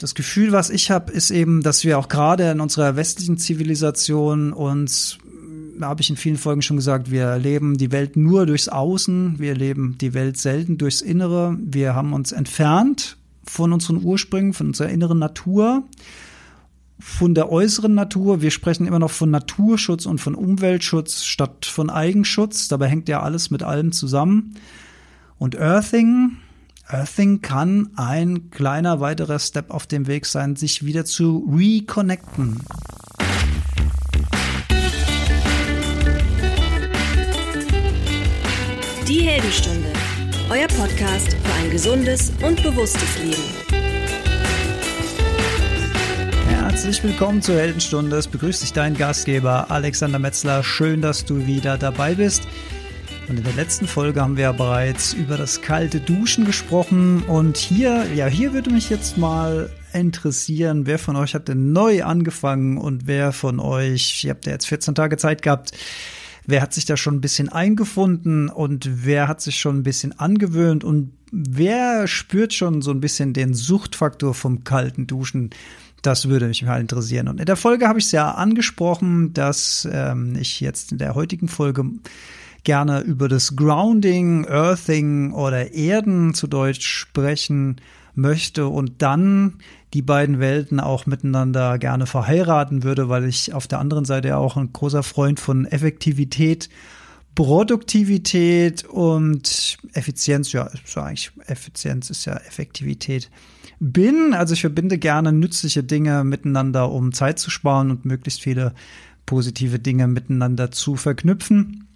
das Gefühl, was ich habe, ist eben, dass wir auch gerade in unserer westlichen Zivilisation uns, habe ich in vielen Folgen schon gesagt, wir leben die Welt nur durchs Außen, wir leben die Welt selten durchs Innere. Wir haben uns entfernt von unseren Ursprüngen, von unserer inneren Natur von der äußeren Natur. Wir sprechen immer noch von Naturschutz und von Umweltschutz statt von Eigenschutz. Dabei hängt ja alles mit allem zusammen. Und Earthing, Earthing kann ein kleiner weiterer Step auf dem Weg sein, sich wieder zu reconnecten. Die Heldenstunde, euer Podcast für ein gesundes und bewusstes Leben. Herzlich willkommen zur Heldenstunde. Es begrüßt dich dein Gastgeber Alexander Metzler. Schön, dass du wieder dabei bist. Und in der letzten Folge haben wir ja bereits über das kalte Duschen gesprochen. Und hier, ja, hier würde mich jetzt mal interessieren, wer von euch hat denn neu angefangen und wer von euch, ihr habt ja jetzt 14 Tage Zeit gehabt, wer hat sich da schon ein bisschen eingefunden und wer hat sich schon ein bisschen angewöhnt und wer spürt schon so ein bisschen den Suchtfaktor vom kalten Duschen? Das würde mich mal interessieren. Und in der Folge habe ich es ja angesprochen, dass ähm, ich jetzt in der heutigen Folge gerne über das Grounding, Earthing oder Erden zu Deutsch sprechen möchte und dann die beiden Welten auch miteinander gerne verheiraten würde, weil ich auf der anderen Seite ja auch ein großer Freund von Effektivität, Produktivität und Effizienz, ja, ist ja eigentlich Effizienz ist ja Effektivität bin. Also ich verbinde gerne nützliche Dinge miteinander, um Zeit zu sparen und möglichst viele positive Dinge miteinander zu verknüpfen.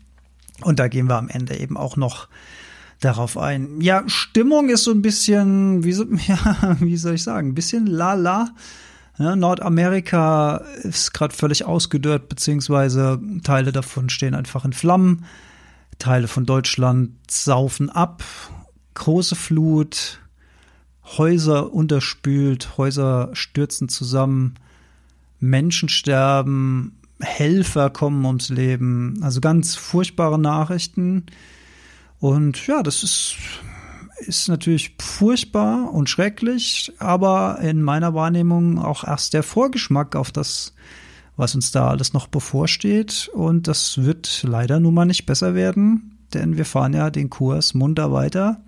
Und da gehen wir am Ende eben auch noch darauf ein. Ja, Stimmung ist so ein bisschen, wie, so, ja, wie soll ich sagen, ein bisschen lala. Ja, Nordamerika ist gerade völlig ausgedörrt, beziehungsweise Teile davon stehen einfach in Flammen. Teile von Deutschland saufen ab. Große Flut, Häuser unterspült, Häuser stürzen zusammen, Menschen sterben, Helfer kommen ums Leben. Also ganz furchtbare Nachrichten. Und ja, das ist, ist natürlich furchtbar und schrecklich, aber in meiner Wahrnehmung auch erst der Vorgeschmack auf das, was uns da alles noch bevorsteht. Und das wird leider nun mal nicht besser werden, denn wir fahren ja den Kurs munter weiter.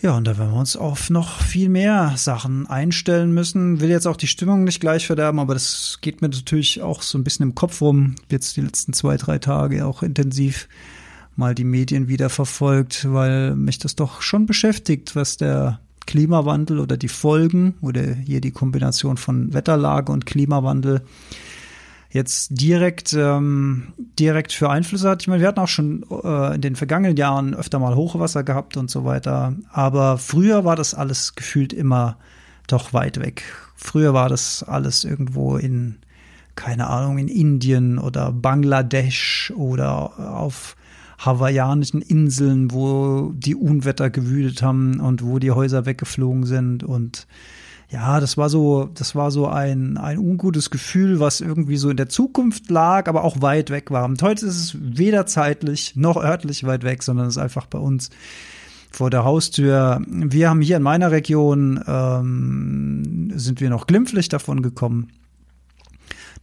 Ja, und da werden wir uns auf noch viel mehr Sachen einstellen müssen. Will jetzt auch die Stimmung nicht gleich verderben, aber das geht mir natürlich auch so ein bisschen im Kopf rum. Jetzt die letzten zwei, drei Tage auch intensiv mal die Medien wieder verfolgt, weil mich das doch schon beschäftigt, was der Klimawandel oder die Folgen oder hier die Kombination von Wetterlage und Klimawandel jetzt direkt, ähm, direkt für Einflüsse hat. Ich meine, wir hatten auch schon äh, in den vergangenen Jahren öfter mal Hochwasser gehabt und so weiter. Aber früher war das alles gefühlt immer doch weit weg. Früher war das alles irgendwo in, keine Ahnung, in Indien oder Bangladesch oder auf hawaiianischen Inseln, wo die Unwetter gewütet haben und wo die Häuser weggeflogen sind und ja, das war so, das war so ein, ein ungutes Gefühl, was irgendwie so in der Zukunft lag, aber auch weit weg war. Und heute ist es weder zeitlich noch örtlich weit weg, sondern es ist einfach bei uns vor der Haustür. Wir haben hier in meiner Region, ähm, sind wir noch glimpflich davon gekommen.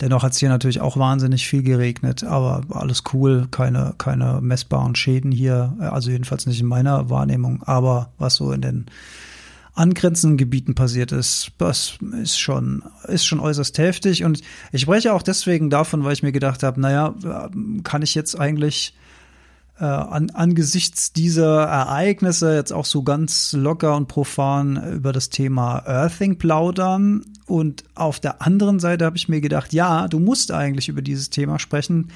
Dennoch hat es hier natürlich auch wahnsinnig viel geregnet, aber alles cool, keine, keine messbaren Schäden hier, also jedenfalls nicht in meiner Wahrnehmung, aber was so in den angrenzenden Gebieten passiert ist, das ist schon, ist schon äußerst heftig. Und ich spreche auch deswegen davon, weil ich mir gedacht habe, naja, kann ich jetzt eigentlich äh, an, angesichts dieser Ereignisse jetzt auch so ganz locker und profan über das Thema Earthing plaudern. Und auf der anderen Seite habe ich mir gedacht, ja, du musst eigentlich über dieses Thema sprechen,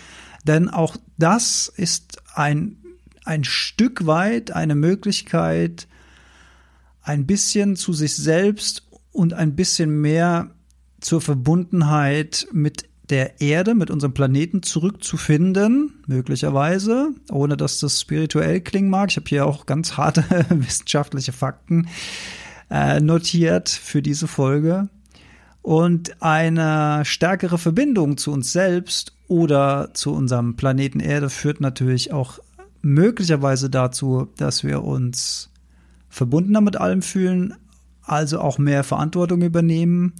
denn auch das ist ein, ein Stück weit eine Möglichkeit, ein bisschen zu sich selbst und ein bisschen mehr zur Verbundenheit mit der Erde, mit unserem Planeten zurückzufinden, möglicherweise, ohne dass das spirituell klingen mag. Ich habe hier auch ganz harte wissenschaftliche Fakten äh, notiert für diese Folge. Und eine stärkere Verbindung zu uns selbst oder zu unserem Planeten Erde führt natürlich auch möglicherweise dazu, dass wir uns verbundener mit allem fühlen, also auch mehr Verantwortung übernehmen,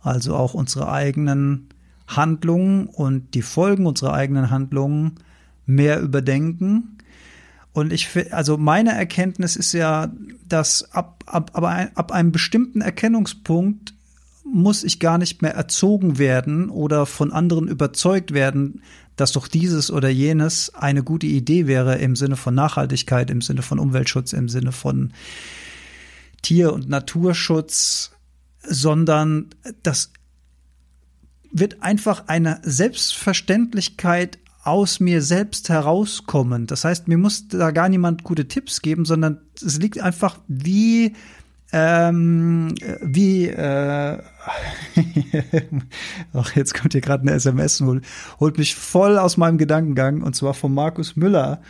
also auch unsere eigenen Handlungen und die Folgen unserer eigenen Handlungen mehr überdenken. Und ich also meine Erkenntnis ist ja, dass ab, ab, ein, ab einem bestimmten Erkennungspunkt muss ich gar nicht mehr erzogen werden oder von anderen überzeugt werden, dass doch dieses oder jenes eine gute Idee wäre im Sinne von Nachhaltigkeit, im Sinne von Umweltschutz, im Sinne von Tier- und Naturschutz, sondern das wird einfach eine Selbstverständlichkeit aus mir selbst herauskommen. Das heißt, mir muss da gar niemand gute Tipps geben, sondern es liegt einfach wie ähm, wie äh, ach, jetzt kommt hier gerade eine SMS und holt, holt mich voll aus meinem Gedankengang und zwar von Markus Müller.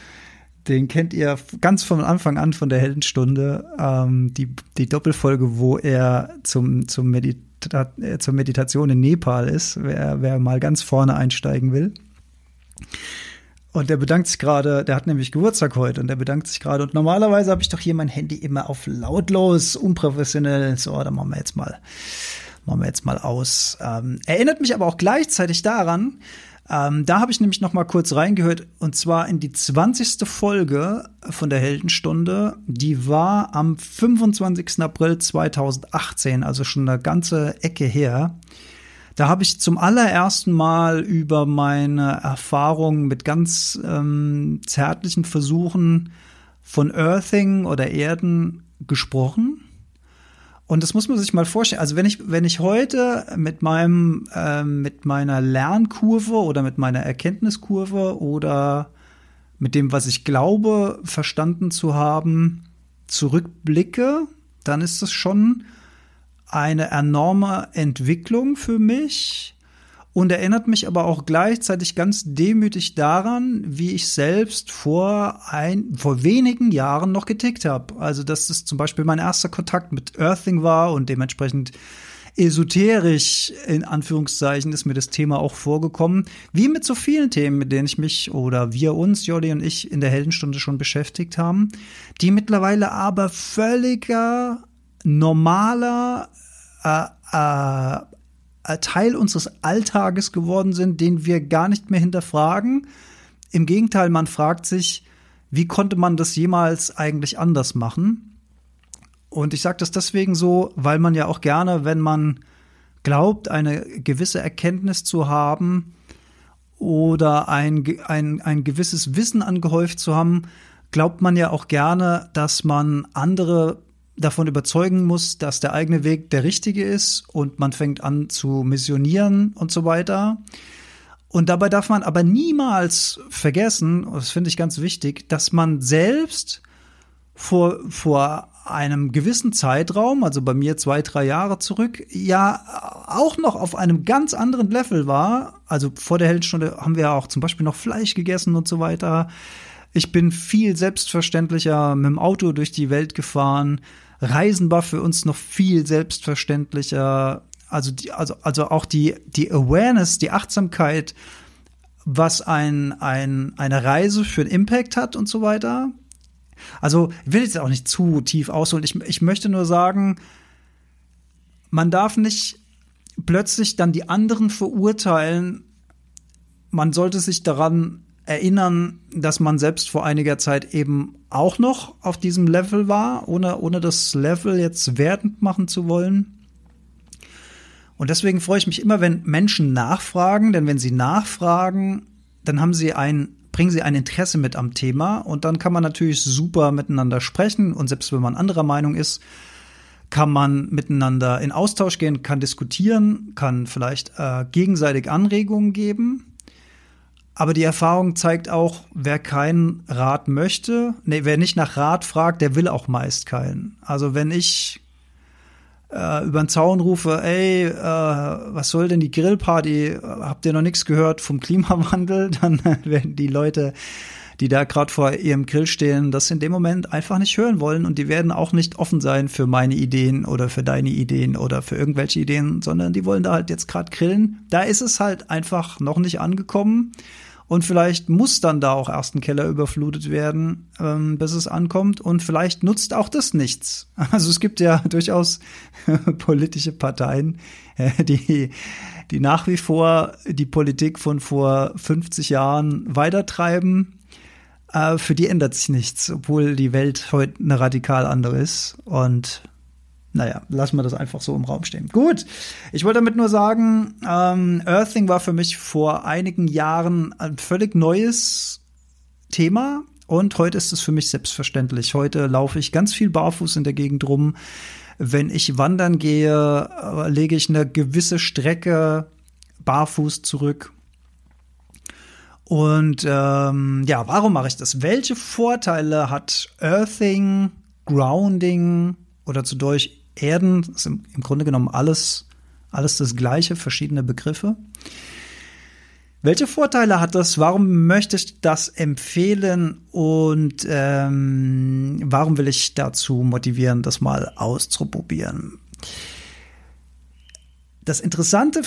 Den kennt ihr ganz von Anfang an von der Heldenstunde, ähm, die, die Doppelfolge, wo er zum, zum Medita äh, zur Meditation in Nepal ist, wer, wer mal ganz vorne einsteigen will. Und der bedankt sich gerade, der hat nämlich Geburtstag heute und der bedankt sich gerade. Und normalerweise habe ich doch hier mein Handy immer auf lautlos, unprofessionell. So, da machen wir jetzt mal, machen wir jetzt mal aus. Ähm, erinnert mich aber auch gleichzeitig daran, ähm, da habe ich nämlich noch mal kurz reingehört und zwar in die 20. Folge von der Heldenstunde. Die war am 25. April 2018, also schon eine ganze Ecke her. Da habe ich zum allerersten Mal über meine Erfahrungen mit ganz ähm, zärtlichen Versuchen von Earthing oder Erden gesprochen. Und das muss man sich mal vorstellen. Also wenn ich, wenn ich heute mit meinem, äh, mit meiner Lernkurve oder mit meiner Erkenntniskurve oder mit dem, was ich glaube, verstanden zu haben, zurückblicke, dann ist das schon eine enorme Entwicklung für mich und erinnert mich aber auch gleichzeitig ganz demütig daran, wie ich selbst vor ein, vor wenigen Jahren noch getickt habe. Also, dass das zum Beispiel mein erster Kontakt mit Earthing war und dementsprechend esoterisch in Anführungszeichen ist mir das Thema auch vorgekommen, wie mit so vielen Themen, mit denen ich mich oder wir uns, Jolly und ich, in der Heldenstunde schon beschäftigt haben, die mittlerweile aber völliger normaler äh, äh, Teil unseres Alltages geworden sind, den wir gar nicht mehr hinterfragen. Im Gegenteil, man fragt sich, wie konnte man das jemals eigentlich anders machen? Und ich sage das deswegen so, weil man ja auch gerne, wenn man glaubt, eine gewisse Erkenntnis zu haben oder ein, ein, ein gewisses Wissen angehäuft zu haben, glaubt man ja auch gerne, dass man andere davon überzeugen muss, dass der eigene Weg der richtige ist und man fängt an zu missionieren und so weiter. Und dabei darf man aber niemals vergessen, das finde ich ganz wichtig, dass man selbst vor, vor einem gewissen Zeitraum, also bei mir zwei, drei Jahre zurück, ja auch noch auf einem ganz anderen Level war. Also vor der Heldenstunde haben wir ja auch zum Beispiel noch Fleisch gegessen und so weiter. Ich bin viel selbstverständlicher mit dem Auto durch die Welt gefahren. Reisen war für uns noch viel selbstverständlicher. Also, die, also, also auch die, die Awareness, die Achtsamkeit, was ein, ein, eine Reise für einen Impact hat und so weiter. Also, ich will jetzt auch nicht zu tief ausholen. Ich, ich möchte nur sagen, man darf nicht plötzlich dann die anderen verurteilen. Man sollte sich daran erinnern, dass man selbst vor einiger Zeit eben auch noch auf diesem Level war, ohne, ohne das Level jetzt wertend machen zu wollen. Und deswegen freue ich mich immer, wenn Menschen nachfragen, denn wenn sie nachfragen, dann haben sie ein, bringen sie ein Interesse mit am Thema und dann kann man natürlich super miteinander sprechen und selbst wenn man anderer Meinung ist, kann man miteinander in Austausch gehen, kann diskutieren, kann vielleicht äh, gegenseitig Anregungen geben aber die Erfahrung zeigt auch, wer keinen Rat möchte, nee, wer nicht nach Rat fragt, der will auch meist keinen. Also wenn ich äh, über den Zaun rufe, ey, äh, was soll denn die Grillparty? Habt ihr noch nichts gehört vom Klimawandel? Dann werden die Leute, die da gerade vor ihrem Grill stehen, das in dem Moment einfach nicht hören wollen und die werden auch nicht offen sein für meine Ideen oder für deine Ideen oder für irgendwelche Ideen, sondern die wollen da halt jetzt gerade grillen. Da ist es halt einfach noch nicht angekommen. Und vielleicht muss dann da auch erst ein Keller überflutet werden, ähm, bis es ankommt. Und vielleicht nutzt auch das nichts. Also es gibt ja durchaus politische Parteien, äh, die, die nach wie vor die Politik von vor 50 Jahren weitertreiben. Äh, für die ändert sich nichts, obwohl die Welt heute eine radikal andere ist. Und naja, lassen wir das einfach so im Raum stehen. Gut, ich wollte damit nur sagen, ähm, Earthing war für mich vor einigen Jahren ein völlig neues Thema und heute ist es für mich selbstverständlich. Heute laufe ich ganz viel barfuß in der Gegend rum. Wenn ich wandern gehe, äh, lege ich eine gewisse Strecke barfuß zurück. Und ähm, ja, warum mache ich das? Welche Vorteile hat Earthing, Grounding oder zu Deutsch Erden ist im, im Grunde genommen alles, alles das Gleiche, verschiedene Begriffe. Welche Vorteile hat das? Warum möchte ich das empfehlen und ähm, warum will ich dazu motivieren, das mal auszuprobieren? Das Interessante,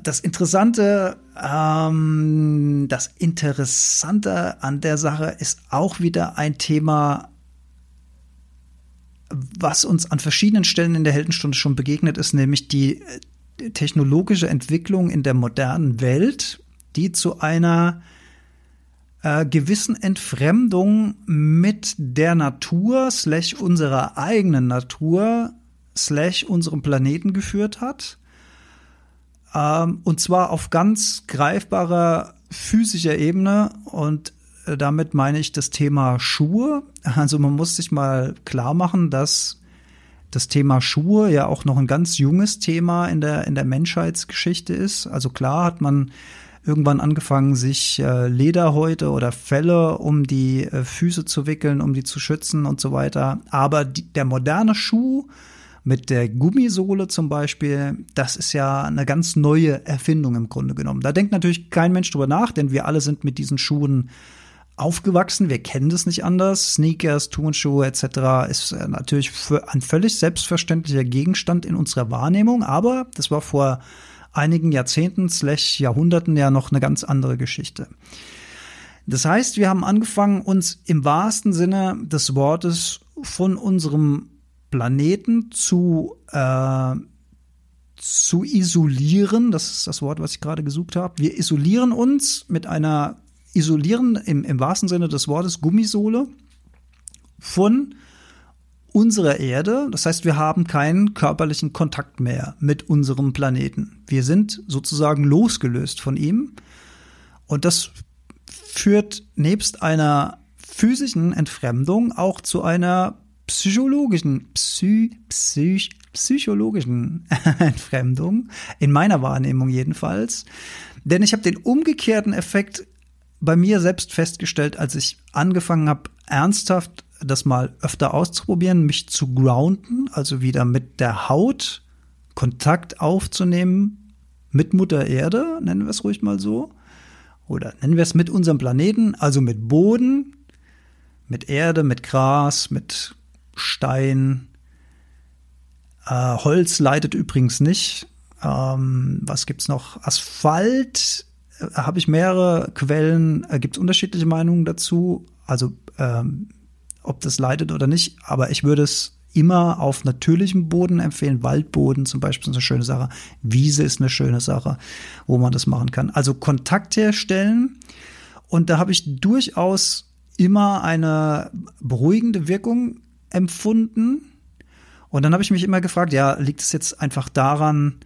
das Interessante, ähm, das Interessante an der Sache ist auch wieder ein Thema, was uns an verschiedenen Stellen in der Heldenstunde schon begegnet ist, nämlich die äh, technologische Entwicklung in der modernen Welt, die zu einer äh, gewissen Entfremdung mit der Natur, slash unserer eigenen Natur, slash unserem Planeten geführt hat. Ähm, und zwar auf ganz greifbarer physischer Ebene und damit meine ich das Thema Schuhe. Also man muss sich mal klar machen, dass das Thema Schuhe ja auch noch ein ganz junges Thema in der, in der Menschheitsgeschichte ist. Also klar hat man irgendwann angefangen, sich äh, Lederhäute oder Felle um die äh, Füße zu wickeln, um die zu schützen und so weiter. Aber die, der moderne Schuh mit der Gummisohle zum Beispiel, das ist ja eine ganz neue Erfindung im Grunde genommen. Da denkt natürlich kein Mensch drüber nach, denn wir alle sind mit diesen Schuhen aufgewachsen. Wir kennen das nicht anders. Sneakers, Turnschuhe etc. ist äh, natürlich ein völlig selbstverständlicher Gegenstand in unserer Wahrnehmung, aber das war vor einigen Jahrzehnten, slash Jahrhunderten ja noch eine ganz andere Geschichte. Das heißt, wir haben angefangen, uns im wahrsten Sinne des Wortes von unserem Planeten zu, äh, zu isolieren. Das ist das Wort, was ich gerade gesucht habe. Wir isolieren uns mit einer isolieren im, im wahrsten Sinne des Wortes Gummisohle von unserer Erde. Das heißt, wir haben keinen körperlichen Kontakt mehr mit unserem Planeten. Wir sind sozusagen losgelöst von ihm. Und das führt nebst einer physischen Entfremdung auch zu einer psychologischen, psy, psych, psychologischen Entfremdung, in meiner Wahrnehmung jedenfalls. Denn ich habe den umgekehrten Effekt bei mir selbst festgestellt, als ich angefangen habe, ernsthaft das mal öfter auszuprobieren, mich zu grounden, also wieder mit der Haut Kontakt aufzunehmen mit Mutter Erde, nennen wir es ruhig mal so, oder nennen wir es mit unserem Planeten, also mit Boden, mit Erde, mit Gras, mit Stein. Äh, Holz leidet übrigens nicht. Ähm, was gibt's noch? Asphalt habe ich mehrere Quellen, äh, gibt es unterschiedliche Meinungen dazu, also ähm, ob das leidet oder nicht, aber ich würde es immer auf natürlichem Boden empfehlen. Waldboden zum Beispiel ist eine schöne Sache. Wiese ist eine schöne Sache, wo man das machen kann. Also Kontakt herstellen. Und da habe ich durchaus immer eine beruhigende Wirkung empfunden. Und dann habe ich mich immer gefragt, ja, liegt es jetzt einfach daran,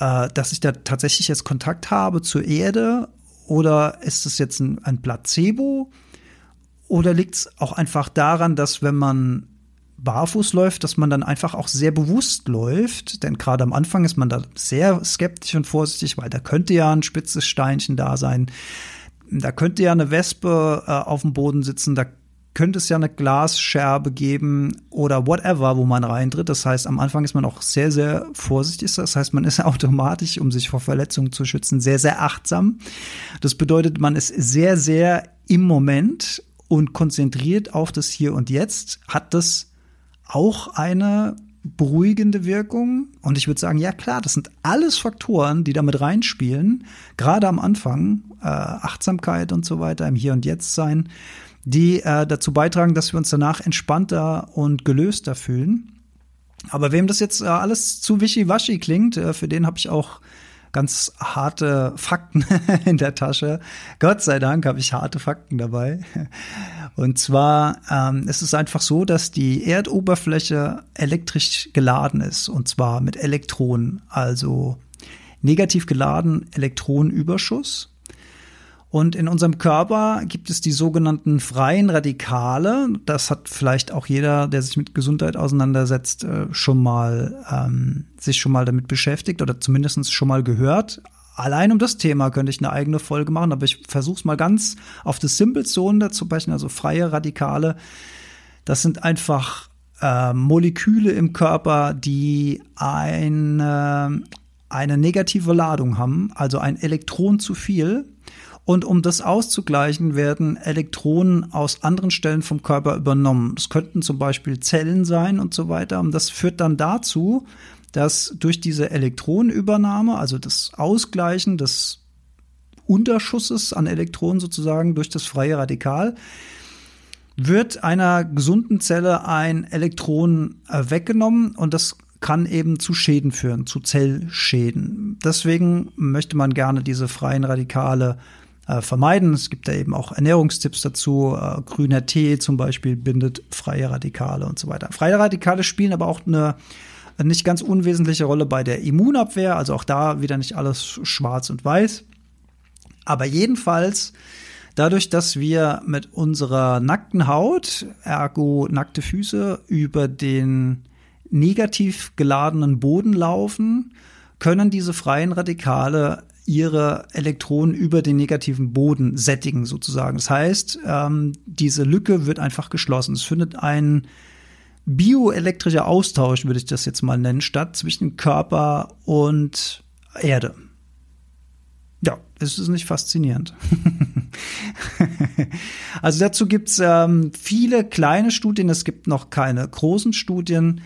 äh, dass ich da tatsächlich jetzt Kontakt habe zur Erde oder ist es jetzt ein, ein Placebo? Oder liegt es auch einfach daran, dass wenn man barfuß läuft, dass man dann einfach auch sehr bewusst läuft? Denn gerade am Anfang ist man da sehr skeptisch und vorsichtig, weil da könnte ja ein spitzes Steinchen da sein. Da könnte ja eine Wespe äh, auf dem Boden sitzen, da könnte es ja eine Glasscherbe geben oder whatever, wo man reintritt. Das heißt, am Anfang ist man auch sehr, sehr vorsichtig. Das heißt, man ist automatisch, um sich vor Verletzungen zu schützen, sehr, sehr achtsam. Das bedeutet, man ist sehr, sehr im Moment und konzentriert auf das Hier und Jetzt. Hat das auch eine beruhigende Wirkung? Und ich würde sagen, ja klar, das sind alles Faktoren, die damit reinspielen, gerade am Anfang, äh, Achtsamkeit und so weiter, im Hier und Jetzt sein, die äh, dazu beitragen, dass wir uns danach entspannter und gelöster fühlen. Aber wem das jetzt äh, alles zu wischiwaschi klingt, äh, für den habe ich auch ganz harte Fakten in der Tasche. Gott sei Dank habe ich harte Fakten dabei. Und zwar ähm, es ist einfach so, dass die Erdoberfläche elektrisch geladen ist und zwar mit Elektronen, also negativ geladen Elektronenüberschuss. Und in unserem Körper gibt es die sogenannten freien Radikale. Das hat vielleicht auch jeder, der sich mit Gesundheit auseinandersetzt, äh, schon mal ähm, sich schon mal damit beschäftigt oder zumindest schon mal gehört. Allein um das Thema könnte ich eine eigene Folge machen, aber ich versuche es mal ganz auf das Simple Zone zu brechen, also freie Radikale. Das sind einfach äh, Moleküle im Körper, die eine, eine negative Ladung haben, also ein Elektron zu viel und um das auszugleichen, werden Elektronen aus anderen Stellen vom Körper übernommen. Es könnten zum Beispiel Zellen sein und so weiter. Und das führt dann dazu, dass durch diese Elektronenübernahme, also das Ausgleichen des Unterschusses an Elektronen sozusagen durch das freie Radikal, wird einer gesunden Zelle ein Elektron äh, weggenommen und das kann eben zu Schäden führen, zu Zellschäden. Deswegen möchte man gerne diese freien Radikale äh, vermeiden. Es gibt da eben auch Ernährungstipps dazu. Äh, grüner Tee zum Beispiel bindet freie Radikale und so weiter. Freie Radikale spielen aber auch eine nicht ganz unwesentliche Rolle bei der Immunabwehr. Also auch da wieder nicht alles schwarz und weiß. Aber jedenfalls dadurch, dass wir mit unserer nackten Haut, ergo nackte Füße, über den negativ geladenen Boden laufen, können diese freien Radikale ihre Elektronen über den negativen Boden sättigen sozusagen. Das heißt, ähm, diese Lücke wird einfach geschlossen. Es findet ein bioelektrischer Austausch, würde ich das jetzt mal nennen, statt zwischen Körper und Erde. Ja, ist es nicht faszinierend? also dazu gibt es ähm, viele kleine Studien, es gibt noch keine großen Studien.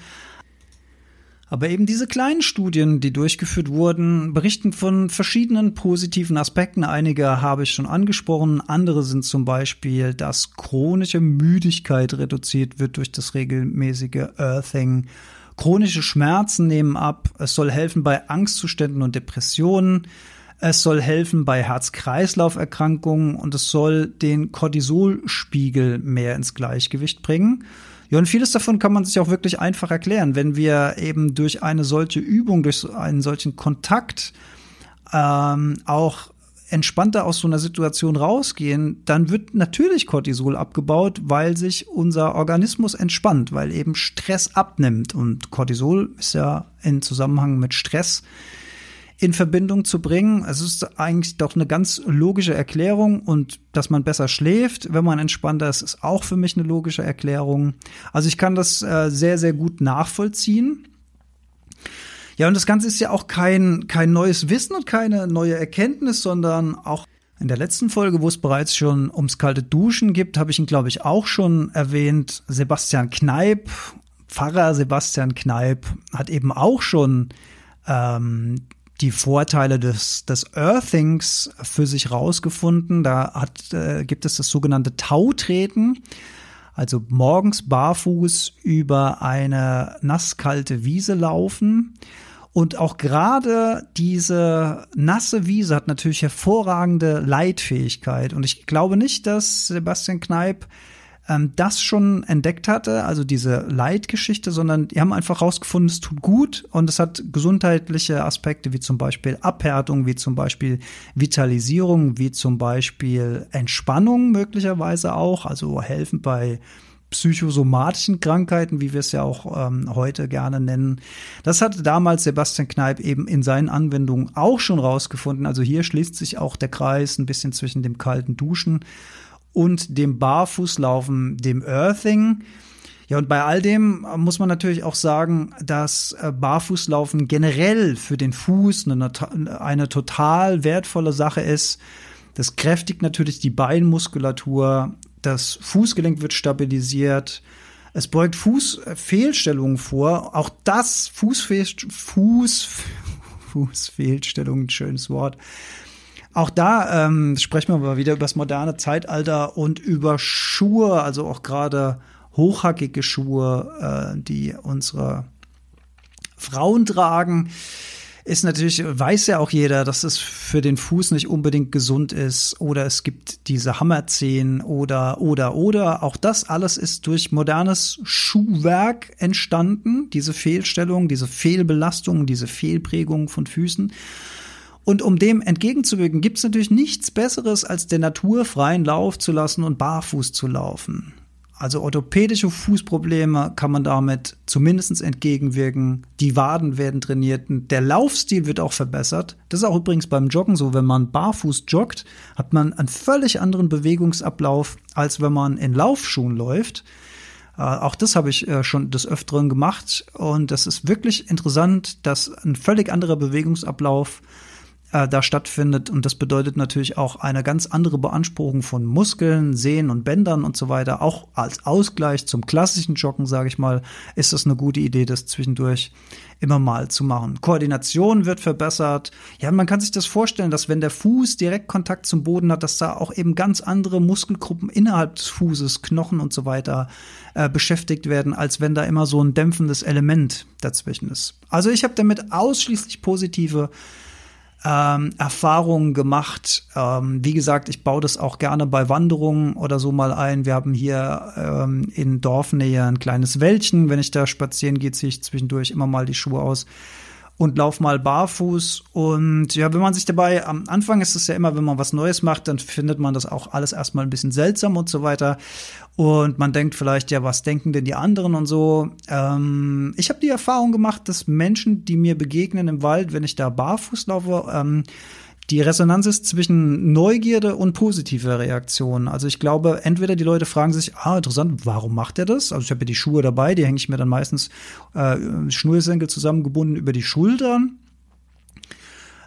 Aber eben diese kleinen Studien, die durchgeführt wurden, berichten von verschiedenen positiven Aspekten. Einige habe ich schon angesprochen. Andere sind zum Beispiel, dass chronische Müdigkeit reduziert wird durch das regelmäßige Earthing. Chronische Schmerzen nehmen ab. Es soll helfen bei Angstzuständen und Depressionen. Es soll helfen bei Herz-Kreislauf-Erkrankungen und es soll den Cortisolspiegel mehr ins Gleichgewicht bringen. Ja, und vieles davon kann man sich auch wirklich einfach erklären, wenn wir eben durch eine solche Übung, durch einen solchen Kontakt ähm, auch entspannter aus so einer Situation rausgehen, dann wird natürlich Cortisol abgebaut, weil sich unser Organismus entspannt, weil eben Stress abnimmt. Und Cortisol ist ja in Zusammenhang mit Stress in Verbindung zu bringen. Es ist eigentlich doch eine ganz logische Erklärung und dass man besser schläft, wenn man entspannter ist, ist auch für mich eine logische Erklärung. Also ich kann das äh, sehr, sehr gut nachvollziehen. Ja, und das Ganze ist ja auch kein, kein neues Wissen und keine neue Erkenntnis, sondern auch in der letzten Folge, wo es bereits schon ums kalte Duschen gibt, habe ich ihn, glaube ich, auch schon erwähnt. Sebastian Kneip, Pfarrer Sebastian Kneip, hat eben auch schon ähm, die Vorteile des, des Earthings für sich rausgefunden. Da hat, äh, gibt es das sogenannte Tautreten. Also morgens barfuß über eine nasskalte Wiese laufen. Und auch gerade diese nasse Wiese hat natürlich hervorragende Leitfähigkeit. Und ich glaube nicht, dass Sebastian Kneip ähm, das schon entdeckt hatte, also diese Leitgeschichte, sondern die haben einfach rausgefunden, es tut gut und es hat gesundheitliche Aspekte wie zum Beispiel Abhärtung, wie zum Beispiel Vitalisierung, wie zum Beispiel Entspannung möglicherweise auch, also helfen bei psychosomatischen Krankheiten, wie wir es ja auch ähm, heute gerne nennen. Das hatte damals Sebastian Kneip eben in seinen Anwendungen auch schon rausgefunden. Also hier schließt sich auch der Kreis ein bisschen zwischen dem kalten Duschen und dem Barfußlaufen, dem Earthing. Ja, und bei all dem muss man natürlich auch sagen, dass äh, Barfußlaufen generell für den Fuß eine, eine total wertvolle Sache ist. Das kräftigt natürlich die Beinmuskulatur, das Fußgelenk wird stabilisiert, es beugt Fußfehlstellungen vor. Auch das Fußfehl, Fuß, Fußfehlstellung, schönes Wort. Auch da ähm, sprechen wir mal wieder über das moderne Zeitalter und über Schuhe, also auch gerade hochhackige Schuhe, äh, die unsere Frauen tragen ist natürlich, weiß ja auch jeder, dass es für den Fuß nicht unbedingt gesund ist oder es gibt diese Hammerzehen oder, oder, oder. Auch das alles ist durch modernes Schuhwerk entstanden, diese Fehlstellung, diese Fehlbelastung, diese Fehlprägung von Füßen. Und um dem entgegenzuwirken, gibt es natürlich nichts Besseres, als der Natur freien Lauf zu lassen und barfuß zu laufen. Also orthopädische Fußprobleme kann man damit zumindest entgegenwirken. Die Waden werden trainiert. Der Laufstil wird auch verbessert. Das ist auch übrigens beim Joggen so. Wenn man barfuß joggt, hat man einen völlig anderen Bewegungsablauf, als wenn man in Laufschuhen läuft. Äh, auch das habe ich äh, schon des Öfteren gemacht. Und das ist wirklich interessant, dass ein völlig anderer Bewegungsablauf äh, da stattfindet. Und das bedeutet natürlich auch eine ganz andere Beanspruchung von Muskeln, Sehnen und Bändern und so weiter. Auch als Ausgleich zum klassischen Joggen, sage ich mal, ist das eine gute Idee, das zwischendurch immer mal zu machen. Koordination wird verbessert. Ja, man kann sich das vorstellen, dass wenn der Fuß direkt Kontakt zum Boden hat, dass da auch eben ganz andere Muskelgruppen innerhalb des Fußes, Knochen und so weiter äh, beschäftigt werden, als wenn da immer so ein dämpfendes Element dazwischen ist. Also ich habe damit ausschließlich positive ähm, Erfahrungen gemacht. Ähm, wie gesagt, ich baue das auch gerne bei Wanderungen oder so mal ein. Wir haben hier ähm, in Dorfnähe ein kleines Wäldchen. Wenn ich da spazieren gehe, ziehe ich zwischendurch immer mal die Schuhe aus und lauf mal barfuß. Und ja, wenn man sich dabei, am Anfang ist es ja immer, wenn man was Neues macht, dann findet man das auch alles erstmal ein bisschen seltsam und so weiter. Und man denkt vielleicht, ja, was denken denn die anderen und so. Ähm, ich habe die Erfahrung gemacht, dass Menschen, die mir begegnen im Wald, wenn ich da barfuß laufe, ähm, die Resonanz ist zwischen Neugierde und positiver Reaktion. Also ich glaube, entweder die Leute fragen sich, ah, interessant, warum macht er das? Also ich habe ja die Schuhe dabei, die hänge ich mir dann meistens äh, Schnürsenkel zusammengebunden über die Schultern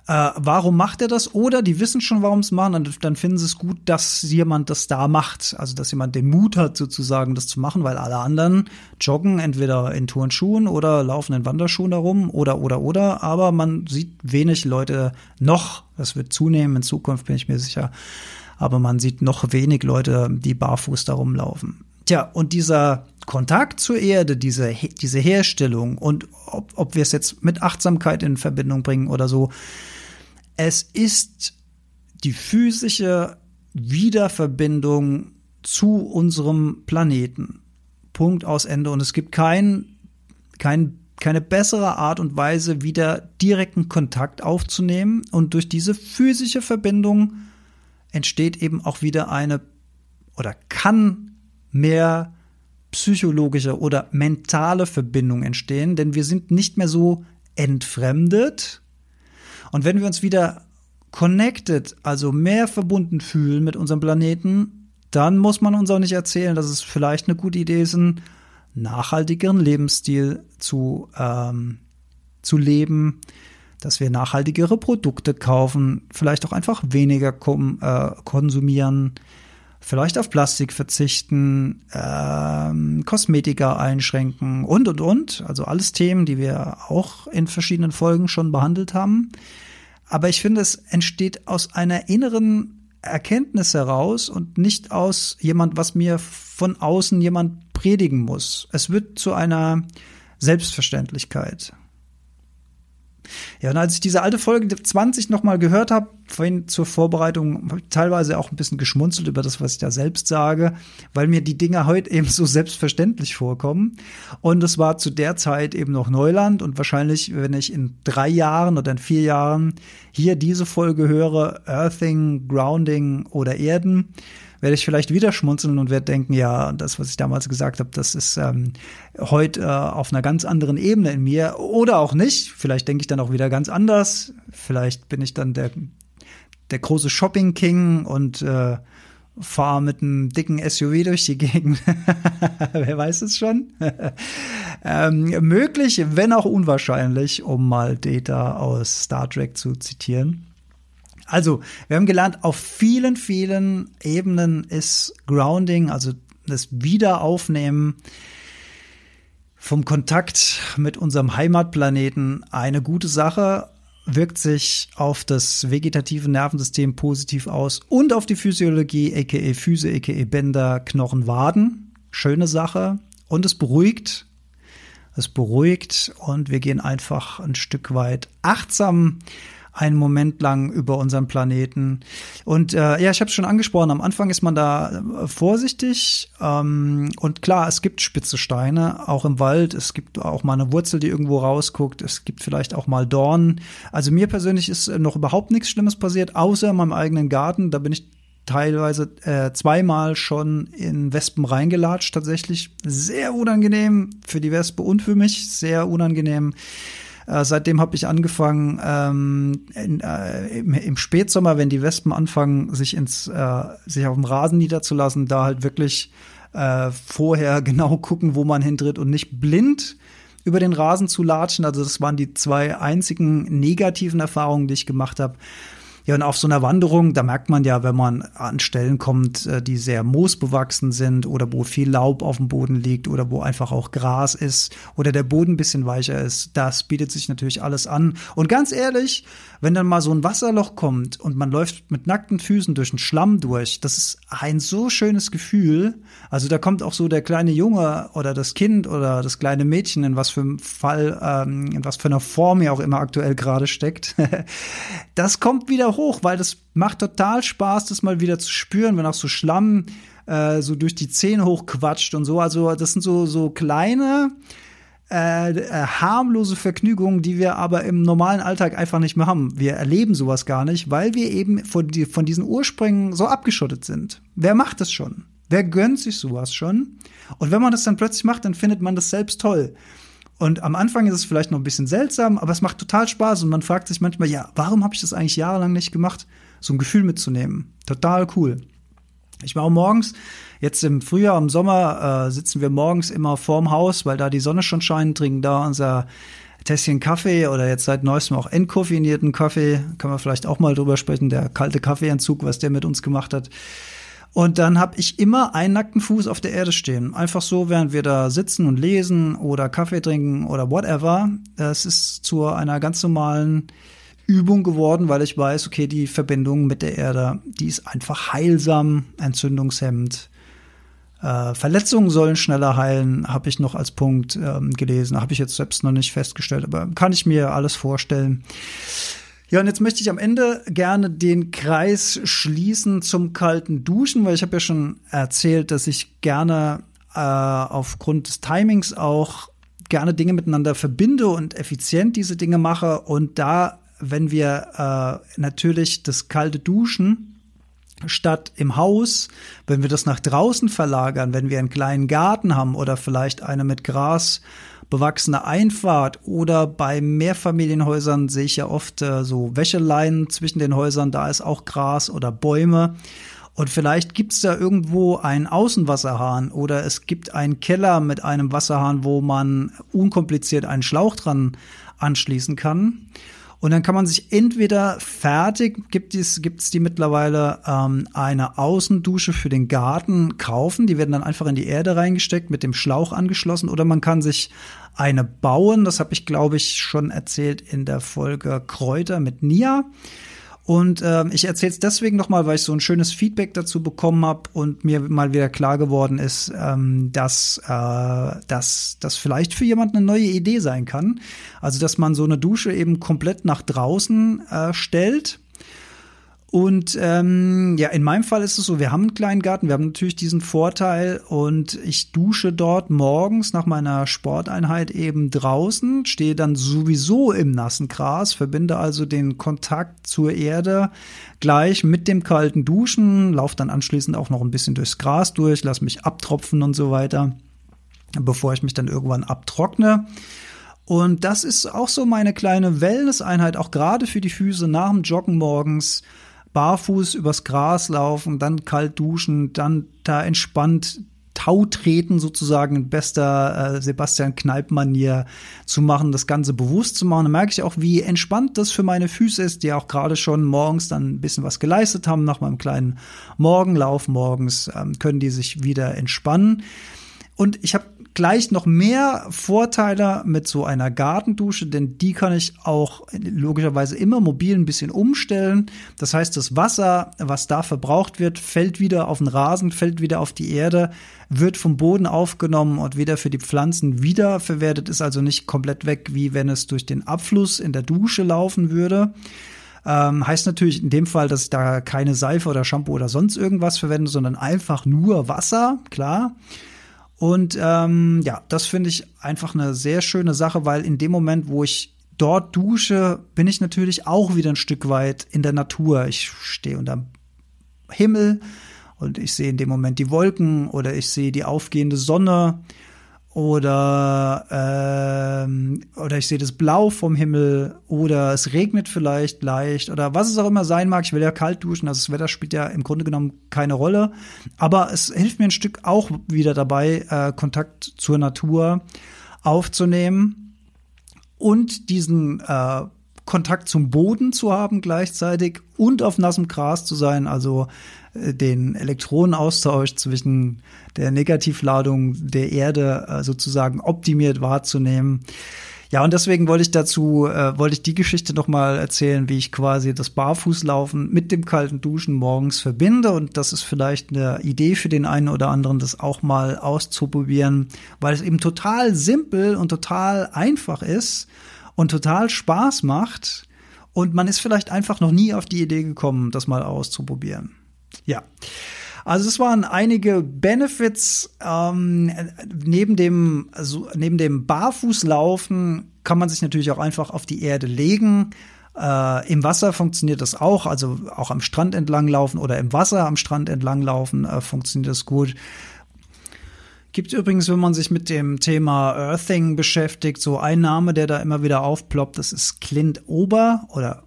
äh, warum macht er das? Oder die wissen schon, warum es machen, und dann finden sie es gut, dass jemand das da macht. Also, dass jemand den Mut hat, sozusagen das zu machen, weil alle anderen joggen entweder in Turnschuhen oder laufen in Wanderschuhen herum oder, oder, oder. Aber man sieht wenig Leute noch, das wird zunehmen in Zukunft, bin ich mir sicher. Aber man sieht noch wenig Leute, die barfuß da rumlaufen. Tja, und dieser Kontakt zur Erde, diese, diese Herstellung und ob, ob wir es jetzt mit Achtsamkeit in Verbindung bringen oder so, es ist die physische Wiederverbindung zu unserem Planeten. Punkt aus Ende. Und es gibt kein, kein, keine bessere Art und Weise, wieder direkten Kontakt aufzunehmen. Und durch diese physische Verbindung entsteht eben auch wieder eine oder kann mehr psychologische oder mentale Verbindung entstehen, denn wir sind nicht mehr so entfremdet, und wenn wir uns wieder connected, also mehr verbunden fühlen mit unserem Planeten, dann muss man uns auch nicht erzählen, dass es vielleicht eine gute Idee ist, einen nachhaltigeren Lebensstil zu, ähm, zu leben, dass wir nachhaltigere Produkte kaufen, vielleicht auch einfach weniger äh, konsumieren, vielleicht auf Plastik verzichten, ähm, Kosmetika einschränken und, und, und. Also alles Themen, die wir auch in verschiedenen Folgen schon behandelt haben. Aber ich finde, es entsteht aus einer inneren Erkenntnis heraus und nicht aus jemand, was mir von außen jemand predigen muss. Es wird zu einer Selbstverständlichkeit. Ja, und als ich diese alte Folge 20 nochmal gehört habe, vorhin zur Vorbereitung, teilweise auch ein bisschen geschmunzelt über das, was ich da selbst sage, weil mir die Dinge heute eben so selbstverständlich vorkommen. Und es war zu der Zeit eben noch Neuland und wahrscheinlich, wenn ich in drei Jahren oder in vier Jahren hier diese Folge höre, Earthing, Grounding oder Erden, werde ich vielleicht wieder schmunzeln und werde denken, ja, das, was ich damals gesagt habe, das ist ähm, heute äh, auf einer ganz anderen Ebene in mir oder auch nicht. Vielleicht denke ich dann auch wieder ganz anders. Vielleicht bin ich dann der, der große Shopping King und äh, fahre mit einem dicken SUV durch die Gegend. Wer weiß es schon? ähm, möglich, wenn auch unwahrscheinlich, um mal Data aus Star Trek zu zitieren. Also, wir haben gelernt, auf vielen, vielen Ebenen ist Grounding, also das Wiederaufnehmen vom Kontakt mit unserem Heimatplaneten eine gute Sache. Wirkt sich auf das vegetative Nervensystem positiv aus und auf die Physiologie, aka Füße, aka Bänder, Knochen, Waden. Schöne Sache. Und es beruhigt. Es beruhigt und wir gehen einfach ein Stück weit achtsam einen Moment lang über unseren Planeten. Und äh, ja, ich habe es schon angesprochen, am Anfang ist man da äh, vorsichtig. Ähm, und klar, es gibt spitze Steine, auch im Wald. Es gibt auch mal eine Wurzel, die irgendwo rausguckt. Es gibt vielleicht auch mal Dornen. Also mir persönlich ist noch überhaupt nichts Schlimmes passiert, außer in meinem eigenen Garten. Da bin ich teilweise äh, zweimal schon in Wespen reingelatscht, tatsächlich. Sehr unangenehm für die Wespe und für mich, sehr unangenehm. Äh, seitdem habe ich angefangen, ähm, in, äh, im, im, Spätsommer, wenn die Wespen anfangen, sich ins, äh, sich auf dem Rasen niederzulassen, da halt wirklich äh, vorher genau gucken, wo man hintritt und nicht blind über den Rasen zu latschen. Also das waren die zwei einzigen negativen Erfahrungen, die ich gemacht habe. Ja, und auf so einer Wanderung, da merkt man ja, wenn man an Stellen kommt, äh, die sehr moosbewachsen sind oder wo viel Laub auf dem Boden liegt oder wo einfach auch Gras ist oder der Boden ein bisschen weicher ist, das bietet sich natürlich alles an. Und ganz ehrlich, wenn dann mal so ein Wasserloch kommt und man läuft mit nackten Füßen durch den Schlamm durch, das ist ein so schönes Gefühl. Also da kommt auch so der kleine Junge oder das Kind oder das kleine Mädchen, in was für einem Fall, ähm, in was für einer Form er auch immer aktuell gerade steckt. das kommt wieder hoch, weil das macht total Spaß, das mal wieder zu spüren, wenn auch so Schlamm äh, so durch die Zähne hochquatscht und so. Also das sind so, so kleine, äh, äh, harmlose Vergnügungen, die wir aber im normalen Alltag einfach nicht mehr haben. Wir erleben sowas gar nicht, weil wir eben von, die, von diesen Ursprüngen so abgeschottet sind. Wer macht das schon? Wer gönnt sich sowas schon? Und wenn man das dann plötzlich macht, dann findet man das selbst toll. Und am Anfang ist es vielleicht noch ein bisschen seltsam, aber es macht total Spaß und man fragt sich manchmal, ja, warum habe ich das eigentlich jahrelang nicht gemacht, so ein Gefühl mitzunehmen? Total cool. Ich war auch morgens, jetzt im Frühjahr, im Sommer, äh, sitzen wir morgens immer vorm Haus, weil da die Sonne schon scheint, trinken da unser Tässchen Kaffee oder jetzt seit neuestem auch entkoffinierten Kaffee. Können wir vielleicht auch mal drüber sprechen, der kalte Kaffeeentzug, was der mit uns gemacht hat. Und dann habe ich immer einen nackten Fuß auf der Erde stehen. Einfach so, während wir da sitzen und lesen oder Kaffee trinken oder whatever. Es ist zu einer ganz normalen Übung geworden, weil ich weiß, okay, die Verbindung mit der Erde, die ist einfach heilsam, entzündungshemmend. Äh, Verletzungen sollen schneller heilen, habe ich noch als Punkt ähm, gelesen. Habe ich jetzt selbst noch nicht festgestellt, aber kann ich mir alles vorstellen. Ja, und jetzt möchte ich am Ende gerne den Kreis schließen zum kalten Duschen, weil ich habe ja schon erzählt, dass ich gerne äh, aufgrund des Timings auch gerne Dinge miteinander verbinde und effizient diese Dinge mache. Und da, wenn wir äh, natürlich das kalte Duschen statt im Haus, wenn wir das nach draußen verlagern, wenn wir einen kleinen Garten haben oder vielleicht eine mit Gras bewachsene Einfahrt oder bei Mehrfamilienhäusern sehe ich ja oft äh, so Wäscheleinen zwischen den Häusern, da ist auch Gras oder Bäume. Und vielleicht gibt es da irgendwo einen Außenwasserhahn oder es gibt einen Keller mit einem Wasserhahn, wo man unkompliziert einen Schlauch dran anschließen kann. Und dann kann man sich entweder fertig, gibt es gibt's die mittlerweile, ähm, eine Außendusche für den Garten kaufen. Die werden dann einfach in die Erde reingesteckt, mit dem Schlauch angeschlossen. Oder man kann sich eine bauen. Das habe ich, glaube ich, schon erzählt in der Folge Kräuter mit Nia. Und äh, ich erzähle es deswegen nochmal, weil ich so ein schönes Feedback dazu bekommen habe und mir mal wieder klar geworden ist, ähm, dass äh, das vielleicht für jemanden eine neue Idee sein kann. Also dass man so eine Dusche eben komplett nach draußen äh, stellt und ähm, ja, in meinem Fall ist es so, wir haben einen kleinen Garten, wir haben natürlich diesen Vorteil und ich dusche dort morgens nach meiner Sporteinheit eben draußen, stehe dann sowieso im nassen Gras, verbinde also den Kontakt zur Erde gleich mit dem kalten Duschen, laufe dann anschließend auch noch ein bisschen durchs Gras durch, lass mich abtropfen und so weiter, bevor ich mich dann irgendwann abtrockne. Und das ist auch so meine kleine Wellness-Einheit, auch gerade für die Füße nach dem Joggen morgens barfuß übers Gras laufen, dann kalt duschen, dann da entspannt Tau treten sozusagen in bester äh, Sebastian Kneipp-Manier zu machen, das Ganze bewusst zu machen. Da merke ich auch, wie entspannt das für meine Füße ist, die auch gerade schon morgens dann ein bisschen was geleistet haben nach meinem kleinen Morgenlauf morgens, ähm, können die sich wieder entspannen. Und ich habe gleich noch mehr Vorteile mit so einer Gartendusche, denn die kann ich auch logischerweise immer mobil ein bisschen umstellen. Das heißt, das Wasser, was da verbraucht wird, fällt wieder auf den Rasen, fällt wieder auf die Erde, wird vom Boden aufgenommen und wieder für die Pflanzen wiederverwertet, ist also nicht komplett weg, wie wenn es durch den Abfluss in der Dusche laufen würde. Ähm, heißt natürlich in dem Fall, dass ich da keine Seife oder Shampoo oder sonst irgendwas verwende, sondern einfach nur Wasser, klar. Und ähm, ja, das finde ich einfach eine sehr schöne Sache, weil in dem Moment, wo ich dort dusche, bin ich natürlich auch wieder ein Stück weit in der Natur. Ich stehe unter Himmel und ich sehe in dem Moment die Wolken oder ich sehe die aufgehende Sonne oder ähm, oder ich sehe das Blau vom Himmel oder es regnet vielleicht leicht oder was es auch immer sein mag. Ich will ja kalt duschen, also das Wetter spielt ja im Grunde genommen keine Rolle, aber es hilft mir ein Stück auch wieder dabei, äh, Kontakt zur Natur aufzunehmen und diesen äh, Kontakt zum Boden zu haben gleichzeitig und auf nassem Gras zu sein, also den Elektronenaustausch zwischen der Negativladung der Erde äh, sozusagen optimiert wahrzunehmen. Ja, und deswegen wollte ich dazu, äh, wollte ich die Geschichte noch mal erzählen, wie ich quasi das Barfußlaufen mit dem kalten Duschen morgens verbinde. Und das ist vielleicht eine Idee für den einen oder anderen, das auch mal auszuprobieren, weil es eben total simpel und total einfach ist und total Spaß macht. Und man ist vielleicht einfach noch nie auf die Idee gekommen, das mal auszuprobieren. Ja. Also es waren einige Benefits ähm, neben dem also neben dem Barfußlaufen kann man sich natürlich auch einfach auf die Erde legen. Äh, Im Wasser funktioniert das auch, also auch am Strand entlang laufen oder im Wasser am Strand entlang laufen äh, funktioniert das gut. Gibt übrigens, wenn man sich mit dem Thema Earthing beschäftigt, so ein Name, der da immer wieder aufploppt, das ist Clint Ober oder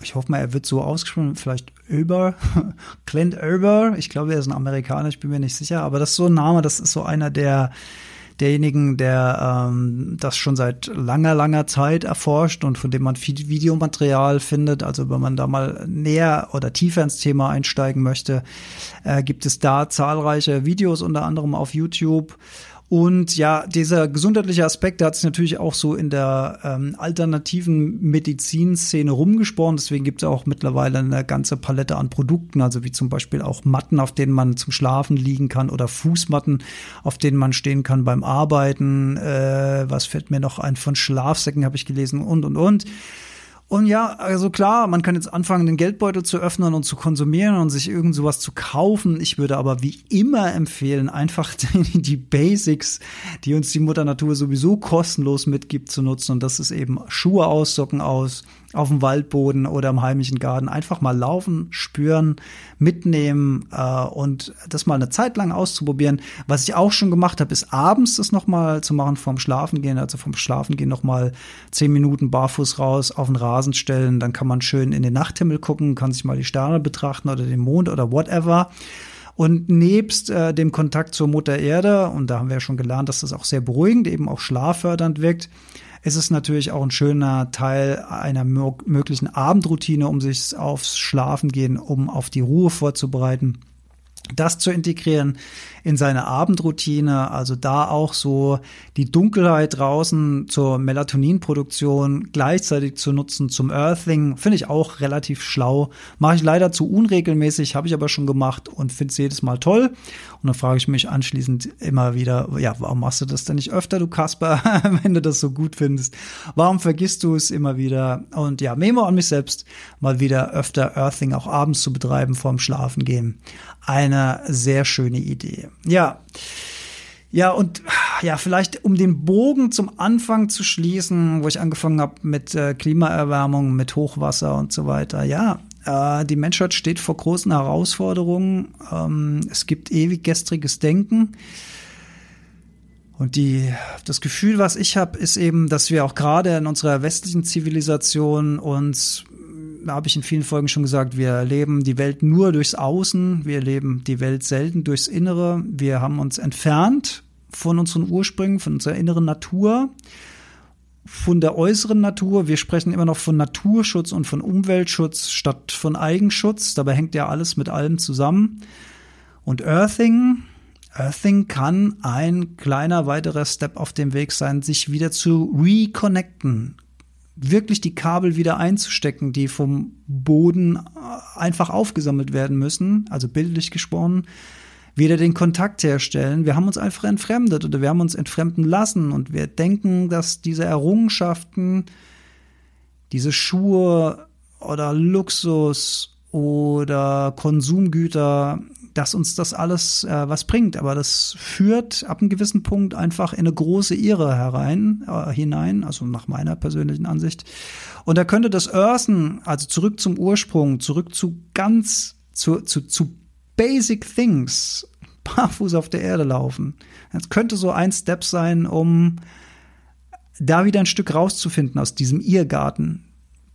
ich hoffe mal, er wird so ausgesprochen, vielleicht Ober, Clint Ober. Ich glaube, er ist ein Amerikaner, ich bin mir nicht sicher, aber das ist so ein Name, das ist so einer der derjenigen, der ähm, das schon seit langer, langer Zeit erforscht und von dem man viel Videomaterial findet. Also wenn man da mal näher oder tiefer ins Thema einsteigen möchte, äh, gibt es da zahlreiche Videos, unter anderem auf YouTube. Und ja, dieser gesundheitliche Aspekt, der hat sich natürlich auch so in der ähm, alternativen Medizinszene rumgesprochen. Deswegen gibt es auch mittlerweile eine ganze Palette an Produkten, also wie zum Beispiel auch Matten, auf denen man zum Schlafen liegen kann oder Fußmatten, auf denen man stehen kann beim Arbeiten. Äh, was fällt mir noch ein? Von Schlafsäcken habe ich gelesen und und und. Und ja, also klar, man kann jetzt anfangen, den Geldbeutel zu öffnen und zu konsumieren und sich irgend sowas zu kaufen. Ich würde aber wie immer empfehlen, einfach die, die Basics, die uns die Mutter Natur sowieso kostenlos mitgibt, zu nutzen. Und das ist eben Schuhe aus, Socken aus, auf dem Waldboden oder im heimischen Garten einfach mal laufen, spüren, mitnehmen äh, und das mal eine Zeit lang auszuprobieren. Was ich auch schon gemacht habe, ist abends das nochmal zu machen vorm Schlafengehen, also vom Schlafengehen nochmal zehn Minuten barfuß raus auf den Rasen stellen. Dann kann man schön in den Nachthimmel gucken, kann sich mal die Sterne betrachten oder den Mond oder whatever. Und nebst äh, dem Kontakt zur Mutter Erde, und da haben wir ja schon gelernt, dass das auch sehr beruhigend, eben auch schlaffördernd wirkt, ist es natürlich auch ein schöner Teil einer möglichen Abendroutine, um sich aufs Schlafen gehen, um auf die Ruhe vorzubereiten das zu integrieren in seine Abendroutine, also da auch so die Dunkelheit draußen zur Melatoninproduktion gleichzeitig zu nutzen zum Earthing, finde ich auch relativ schlau. Mache ich leider zu unregelmäßig, habe ich aber schon gemacht und finde es jedes Mal toll. Und dann frage ich mich anschließend immer wieder, ja, warum machst du das denn nicht öfter, du Kasper, wenn du das so gut findest? Warum vergisst du es immer wieder? Und ja, Memo an mich selbst, mal wieder öfter Earthing auch abends zu betreiben vorm Schlafen gehen. Eine sehr schöne Idee. Ja. Ja, und ja, vielleicht um den Bogen zum Anfang zu schließen, wo ich angefangen habe mit äh, Klimaerwärmung, mit Hochwasser und so weiter. Ja, äh, die Menschheit steht vor großen Herausforderungen. Ähm, es gibt ewig gestriges Denken. Und die, das Gefühl, was ich habe, ist eben, dass wir auch gerade in unserer westlichen Zivilisation uns habe ich in vielen Folgen schon gesagt, wir erleben die Welt nur durchs Außen, wir erleben die Welt selten durchs Innere. Wir haben uns entfernt von unseren Ursprüngen, von unserer inneren Natur, von der äußeren Natur. Wir sprechen immer noch von Naturschutz und von Umweltschutz statt von Eigenschutz. Dabei hängt ja alles mit allem zusammen. Und Earthing, Earthing kann ein kleiner weiterer Step auf dem Weg sein, sich wieder zu reconnecten, wirklich die Kabel wieder einzustecken, die vom Boden äh, einfach aufgesammelt werden müssen, also bildlich gesprochen, wieder den Kontakt herstellen. Wir haben uns einfach entfremdet oder wir haben uns entfremden lassen und wir denken, dass diese Errungenschaften, diese Schuhe oder Luxus oder Konsumgüter, dass uns das alles äh, was bringt. Aber das führt ab einem gewissen Punkt einfach in eine große Irre herein, äh, hinein, also nach meiner persönlichen Ansicht. Und da könnte das Earthen, also zurück zum Ursprung, zurück zu ganz, zu, zu, zu Basic Things, barfuß auf der Erde laufen. Das könnte so ein Step sein, um da wieder ein Stück rauszufinden aus diesem Irrgarten,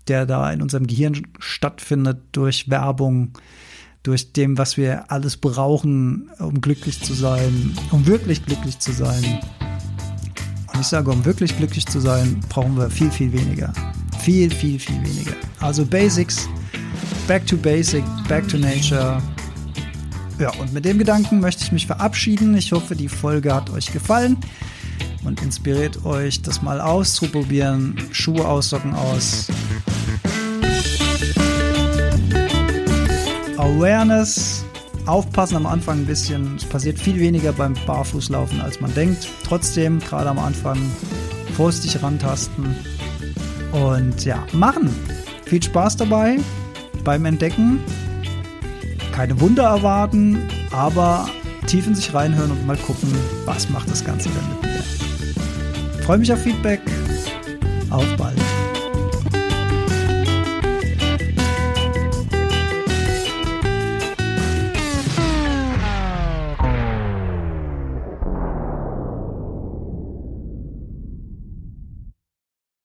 der da in unserem Gehirn stattfindet durch Werbung, durch dem, was wir alles brauchen, um glücklich zu sein, um wirklich glücklich zu sein. Und ich sage, um wirklich glücklich zu sein, brauchen wir viel, viel weniger. Viel, viel, viel weniger. Also Basics, back to basic, back to nature. Ja, und mit dem Gedanken möchte ich mich verabschieden. Ich hoffe, die Folge hat euch gefallen und inspiriert euch, das mal auszuprobieren. Schuhe aussocken aus. Awareness. Aufpassen am Anfang ein bisschen. Es passiert viel weniger beim Barfußlaufen, als man denkt. Trotzdem, gerade am Anfang, vorsichtig rantasten. Und ja, machen. Viel Spaß dabei beim Entdecken. Keine Wunder erwarten, aber tief in sich reinhören und mal gucken, was macht das Ganze denn mit mir. Freue mich auf Feedback. Auf bald.